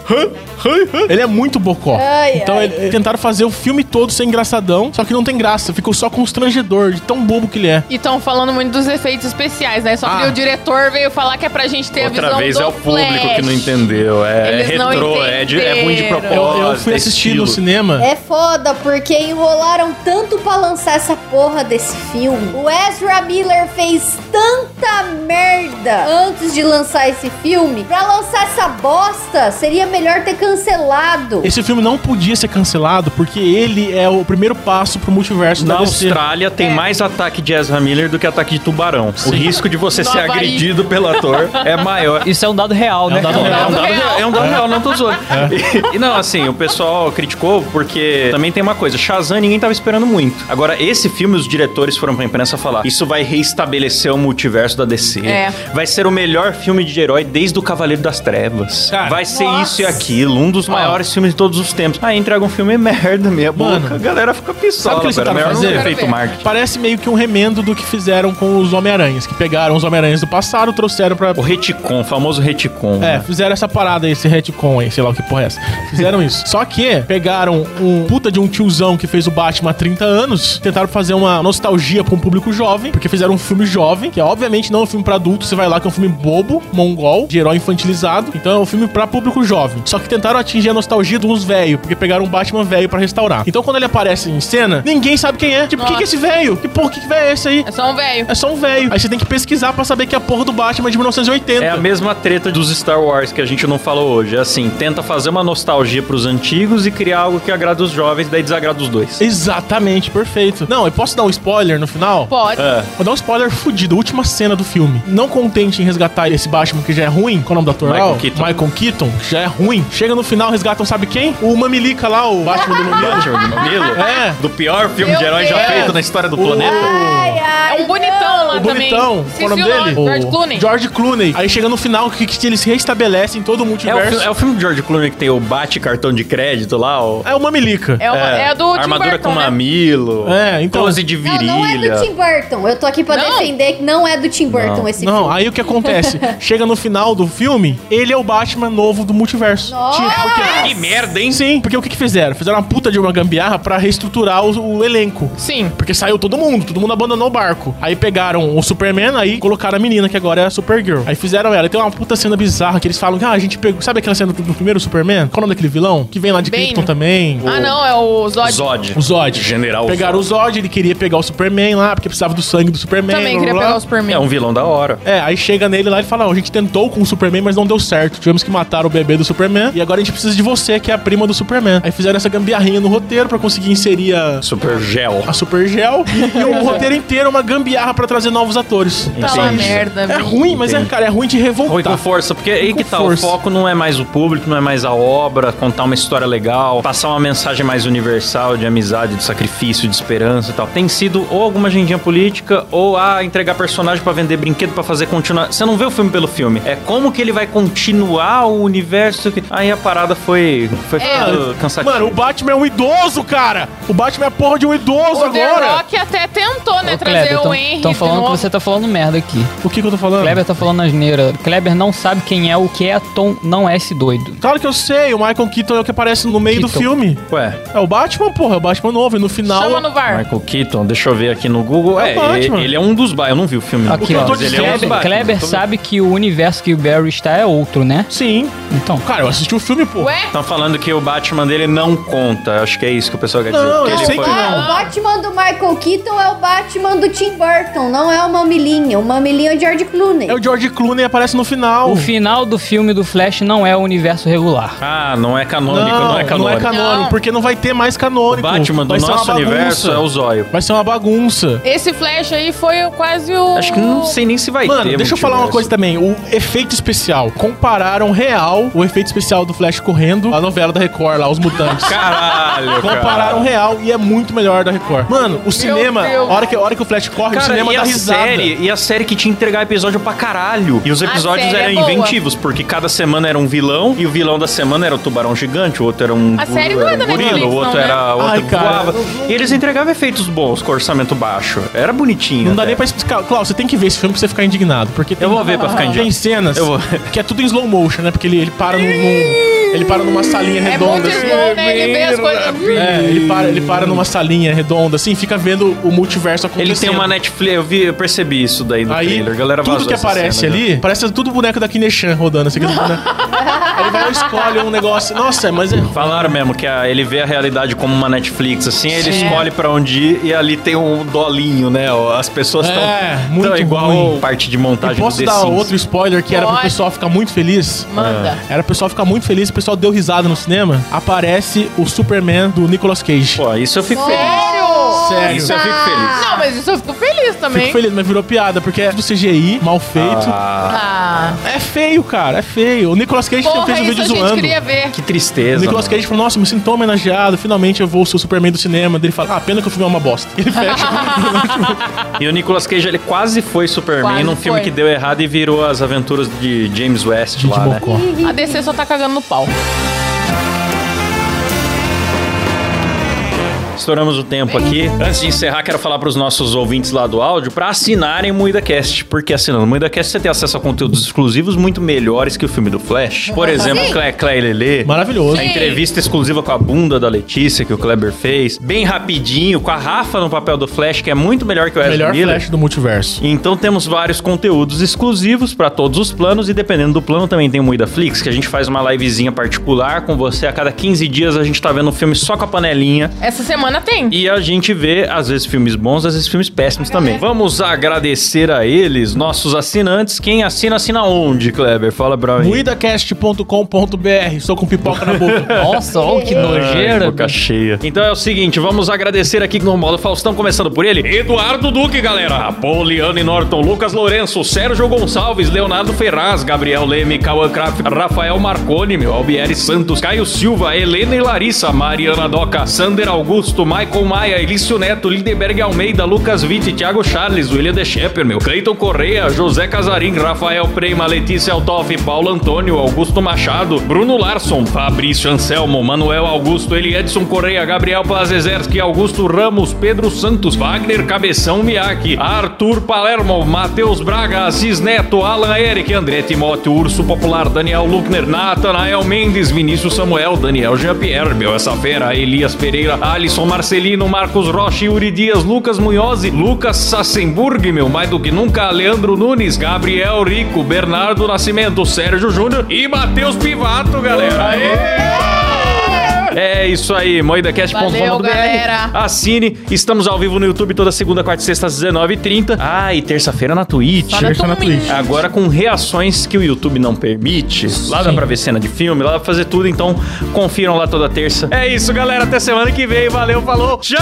Ele é muito bocó. Ai, então, ai. ele- eles tentaram fazer o filme todo ser engraçadão, só que não tem graça. Ficou só constrangedor, de tão bobo que ele é. E estão falando muito dos efeitos especiais, né? Só que Ah. o diretor veio falar que é pra gente ter a Outra visão vez do é o público Flash. que não entendeu. É, é retrô, é, de- é ruim de propósito. Eu, eu fui é assistir estilo. no cinema. É foda, porque enrolaram tanto pra lançar essa porra desse filme. O Ezra Miller fez tanta merda antes de lançar esse filme. Pra lançar essa bosta, seria melhor ter cancelado. Esse filme não podia ser cancelado porque ele é o primeiro passo pro multiverso Na da DC. Austrália tem mais ataque de Ezra Miller do que ataque de tubarão. O risco de você No ser Havaí. agredido pelo ator é maior. Isso é um dado real, né? um dado É um dado real, é um dado real, não tô zoando. É. E, e não, assim, o pessoal criticou porque também tem uma coisa, Shazam ninguém tava esperando muito. Agora, esse filme, os diretores foram pra imprensa falar, isso vai reestabelecer o multiverso da DC. É. Vai ser o melhor filme de herói desde o Cavaleiro das Trevas. Cara, vai ser nossa. isso e aquilo, um dos maiores filmes de todos os tempos. Aí entrega um filme merda, meia Mano, boca, a galera fica pistola. sabe o que eles tentaram fazer? feito marketing. Parece meio que um remendo do que fizeram com os Homem-Aranhas, que pegaram os Homem-Aranhas do passado, trouxeram pra. O retcon, o famoso retcon. É, né? fizeram essa parada aí, esse retcon aí, sei lá o que porra é essa. Fizeram isso. Só que pegaram um puta de um tiozão que fez o Batman há 30 anos, tentaram fazer uma nostalgia pra um público jovem, porque fizeram um filme jovem, que é obviamente não um filme pra adulto, você vai lá que é um filme bobo, mongol, de herói infantilizado. Então é um filme pra público jovem. Novo. Só que tentaram atingir a nostalgia dos velhos, porque pegaram um Batman velho pra restaurar. Então quando ele aparece em cena, ninguém sabe quem é. Tipo, quem que é esse velho? Que porra, que que velho é esse aí? É só um velho. É só um velho. Aí você tem que pesquisar pra saber que é a porra do Batman de 1980. É a mesma treta dos Star Wars que a gente não falou hoje. É assim, tenta fazer uma nostalgia pros antigos e criar algo que agrada os jovens, daí desagrada os dois. Exatamente, perfeito. Não, eu posso dar um spoiler no final? Pode. É. Vou dar um spoiler fudido, última cena do filme. Não contente em resgatar esse Batman que já é ruim, qual é o nome do ator Michael? Keaton. Michael Keaton, que já é ruim. Chega no final, resgatam sabe quem? O Mamilica lá, o Batman do Mamilo. Batman de Mamilo? É. Do pior filme Meu de herói já Deus. feito na história do O- planeta. Ai, ai, É um bonitão lá O também. bonitão, qual é o nome o dele? George Clooney. George Clooney. Aí chega no final que, que eles reestabelecem todo o É o, multiverso. é o filme do George Clooney que tem o bate cartão de crédito lá, o... É o Mamilica. É, uma, é, do Tim Armadura Burton, com né? mamilo. É, então- Close de Não, virilha. não é do Tim Burton. Eu tô aqui pra Não? defender que não é do Tim Burton Não. esse Não, filme. aí o que acontece? Chega no final do filme, ele é o Batman novo do multiverso. Nossa! Tipo, porque... Que merda, hein? Sim, porque o que, que fizeram? Fizeram uma puta de uma gambiarra pra reestruturar o, o elenco. Sim. Porque saiu todo mundo, todo mundo abandonou o barco. Aí pegaram o Superman, aí colocaram a menina, que agora é a Supergirl. Aí fizeram ela. E tem uma puta cena bizarra que eles falam que ah, a gente pegou. Sabe aquela cena do, do primeiro Superman? Qual é o nome daquele vilão? Que vem lá de. Krypton também. Ah, não, é o Zod. Zod. O Zod. General Pegaram o Zod, ele queria pegar o Superman lá, porque precisava do sangue do Superman. Também blá, queria blá, pegar blá. o Superman. É um vilão da hora. É, aí chega nele lá e fala: ó, a gente tentou com o Superman, mas não deu certo. Tivemos que matar o bebê do Superman. E agora a gente precisa de você, que é a prima do Superman. Aí fizeram essa gambiarrinha no roteiro pra conseguir inserir a, Super gel. a Super Gel. e o roteiro inteiro é uma gambiarra pra trazer novos atores. Tá uma merda, É ruim, mas é, cara, é ruim de Ruim revoltar. com força, porque aí que tá, força. o foco não é mais o público, não é mais a obra, contar uma história legal, passar uma mensagem mais universal de amizade, de sacrifício, de esperança e tal. Tem sido ou alguma agendinha política, ou a entregar personagem pra vender brinquedo pra fazer continuar. Você não vê o filme pelo filme, é como que ele vai continuar o universo. Que... Aí a parada foi, foi ficando cansativa. Mano, o Batman é um idoso, cara. O Batman é a porra de um idoso O The agora. Rock até tentou, né, Ô, trazer Kleber, o tão- Henry tão falando que você tá falando merda aqui. O que que eu tô falando? Kleber tá falando asneira. Kleber não sabe quem é o Keaton, não é esse doido. Claro que eu sei, o Michael Keaton é o que aparece no meio do Keaton. filme. Ué, É o Batman, porra, é o Batman novo. E no final. Chama no VAR. Michael Keaton, deixa eu ver aqui no Google. É É, o Batman. ele, ele é um dos... ba- Eu não vi o filme. Aqui, que eu ó. tô Mas ele é um dos Kleber, Batman. Kleber Tô sabe que o universo que o Barry está é outro, né? Sim. Então. Cara, eu assisti o filme, pô. Ué? Estão falando que o Batman dele não conta. Acho que é isso que o pessoal quer dizer. Não, que eu ele sei foi- que Ah, não. o Batman do Michael Keaton é o Batman do Tim Burton, não é o Mamilinha. O Mamilinha é o George Clooney. É o George Clooney aparece no final. O final do filme do Flash não é o universo regular. Ah, não é canônico, não, não, é canônico. canônico, Não. porque não vai ter mais O canônico. Batman do nosso universo é o Zóio. Vai ser uma bagunça. Esse Flash aí foi quase o... Acho que não sei nem se vai Mano, ter. deixa eu falar uma coisa também. O efeito especial. Compararam real o efeito especial do Flash correndo, a novela da Record lá, Os Mutantes. Caralho, Compararam cara. real e é muito melhor da Record. Mano, o cinema, a hora, que, a hora que o Flash corre, o Cara, cinema e dá a risada. série, e a série que te entregar episódio pra caralho. E os episódios é eram boa. inventivos, porque cada semana era um vilão, e o vilão da semana era o tubarão gigante, o outro era um, A série não é um da gorila, Netflix, o outro não, né? era o outro Ai, cara, voava. E eles entregavam efeitos bons com orçamento baixo. Era bonitinho. Não dá até. nem pra explicar. Klaus, você tem que ver esse filme pra você ficar indignado. Porque tem, Eu vou ver pra ficar Tem indignado. cenas Eu vou. que é tudo em slow motion, né? Porque ele, ele para num, num- Ele para numa salinha É redonda. muito assim. slow, né? Ele vê as coisas... É, ele para, ele para numa salinha redonda, assim, fica vendo o multiverso acontecendo. Ele tem uma Netflix, eu vi, eu percebi isso daí no Aí, trailer. A galera tudo que aparece cena, né? ali, parece tudo boneco da Kineshan rodando. Assim. Aí ele vai lá e escolhe um negócio. Nossa, mas é... Falaram mesmo que a- ele vê a realidade como uma Netflix, assim, ele Sim. escolhe pra onde ir e ali tem um dolinho, né? As pessoas estão É, muito igual ruim. parte de E montagem posso do The dar Sims. outro spoiler que era pro Pode. pessoal ficar muito feliz? Manda. Era pro pessoal ficar muito feliz, o pessoal deu risada no cinema. Aparece o Superman do Nicolas Cage. Pô, isso eu fico feliz. Sério? Sério. Isso eu fico feliz. Não, mas isso eu fico feliz também. Fico feliz, mas virou piada, porque é do CGI, mal feito. Ah, Ah, É feio, cara, é feio. O Nicolas Cage porra, fez um isso vídeo zoando. queria ver. que O tristeza. Nicolas mano. Cage falou, nossa, me sinto tão homenageado, finalmente eu vou ser o Superman do cinema. Ele fala, ah, pena que o filme é uma bosta. Ele fecha. E o Nicolas Cage, ele quase foi Superman Quase num filme foi. que deu errado e virou as aventuras de James West Gente lá, né? A DC só tá cagando no pau. Estouramos o tempo aqui. Antes de encerrar, quero falar para os nossos ouvintes lá do áudio para assinarem o MuidaCast, porque assinando o MuidaCast você tem acesso a conteúdos exclusivos muito melhores que o filme do Flash. Por exemplo, Sim. Clé, Clé e Lelê. Maravilhoso. A entrevista exclusiva com a bunda da Letícia que o Kleber fez. Bem rapidinho, com a Rafa no papel do Flash, que é muito melhor que o Ezra Melhor Miller. flash do multiverso. Então temos vários conteúdos exclusivos para todos os planos e dependendo do plano também tem o Muida Flix, que a gente faz uma livezinha particular com você. A cada 15 dias a gente tá vendo um filme só com a panelinha. Essa semana tem. E a gente vê, às vezes, filmes bons, às vezes, filmes péssimos também. Vamos agradecer a eles, nossos assinantes. Quem assina, assina onde, Kleber? Fala pra mim. Muidacast.com.br. Estou com pipoca na boca. Nossa, ó, que Ai, nojeira. boca cheia. Então é o seguinte, vamos agradecer aqui no modo Faustão, começando por ele. Eduardo Duque, galera. Poliane Norton, Lucas Lourenço, Sérgio Gonçalves, Leonardo Ferraz, Gabriel Leme, Cauã Kraft, Rafael Marconi, meu, Albieri Santos, Caio Silva, Helena e Larissa, Mariana Doca, Sander Augusto, Michael Maia, Elício Neto, Lindenberg Almeida, Lucas Vitti, Thiago Charles, William De Shepper, meu, Cleiton Correia, José Casarim, Rafael Prema, Letícia Altoff, Paulo Antônio, Augusto Machado, Bruno Larson, Fabrício Anselmo, Manuel Augusto, Eliedson Correia, Gabriel Plazezerski, Augusto Ramos, Pedro Santos, Wagner Cabeção Miyake, Arthur Palermo, Matheus Braga, Assis Neto, Alan Eric, André Timóteo, Urso Popular, Daniel Luckner, Natanael Mendes, Vinícius Samuel, Daniel Jean-Pierre, meu, essa fera, Elias Pereira, Alisson Marcelino, Marcos Rocha, Yuri Dias, Lucas Munhoz, Lucas Sassenburg, meu, mais do que nunca, Leandro Nunes, Gabriel Rico, Bernardo Nascimento, Sérgio Júnior e Matheus Pivato, galera. Aê! É isso aí, galera. Assine. Estamos ao vivo no YouTube toda segunda, quarta e sexta às 19h30. Ah, e terça-feira na Twitch. Só Terça na Twitch. Agora com reações que o YouTube não permite. Lá dá pra ver cena de filme, lá dá pra fazer tudo, então confiram lá toda terça. É isso, galera. Até semana que vem. Valeu, falou. Tchau!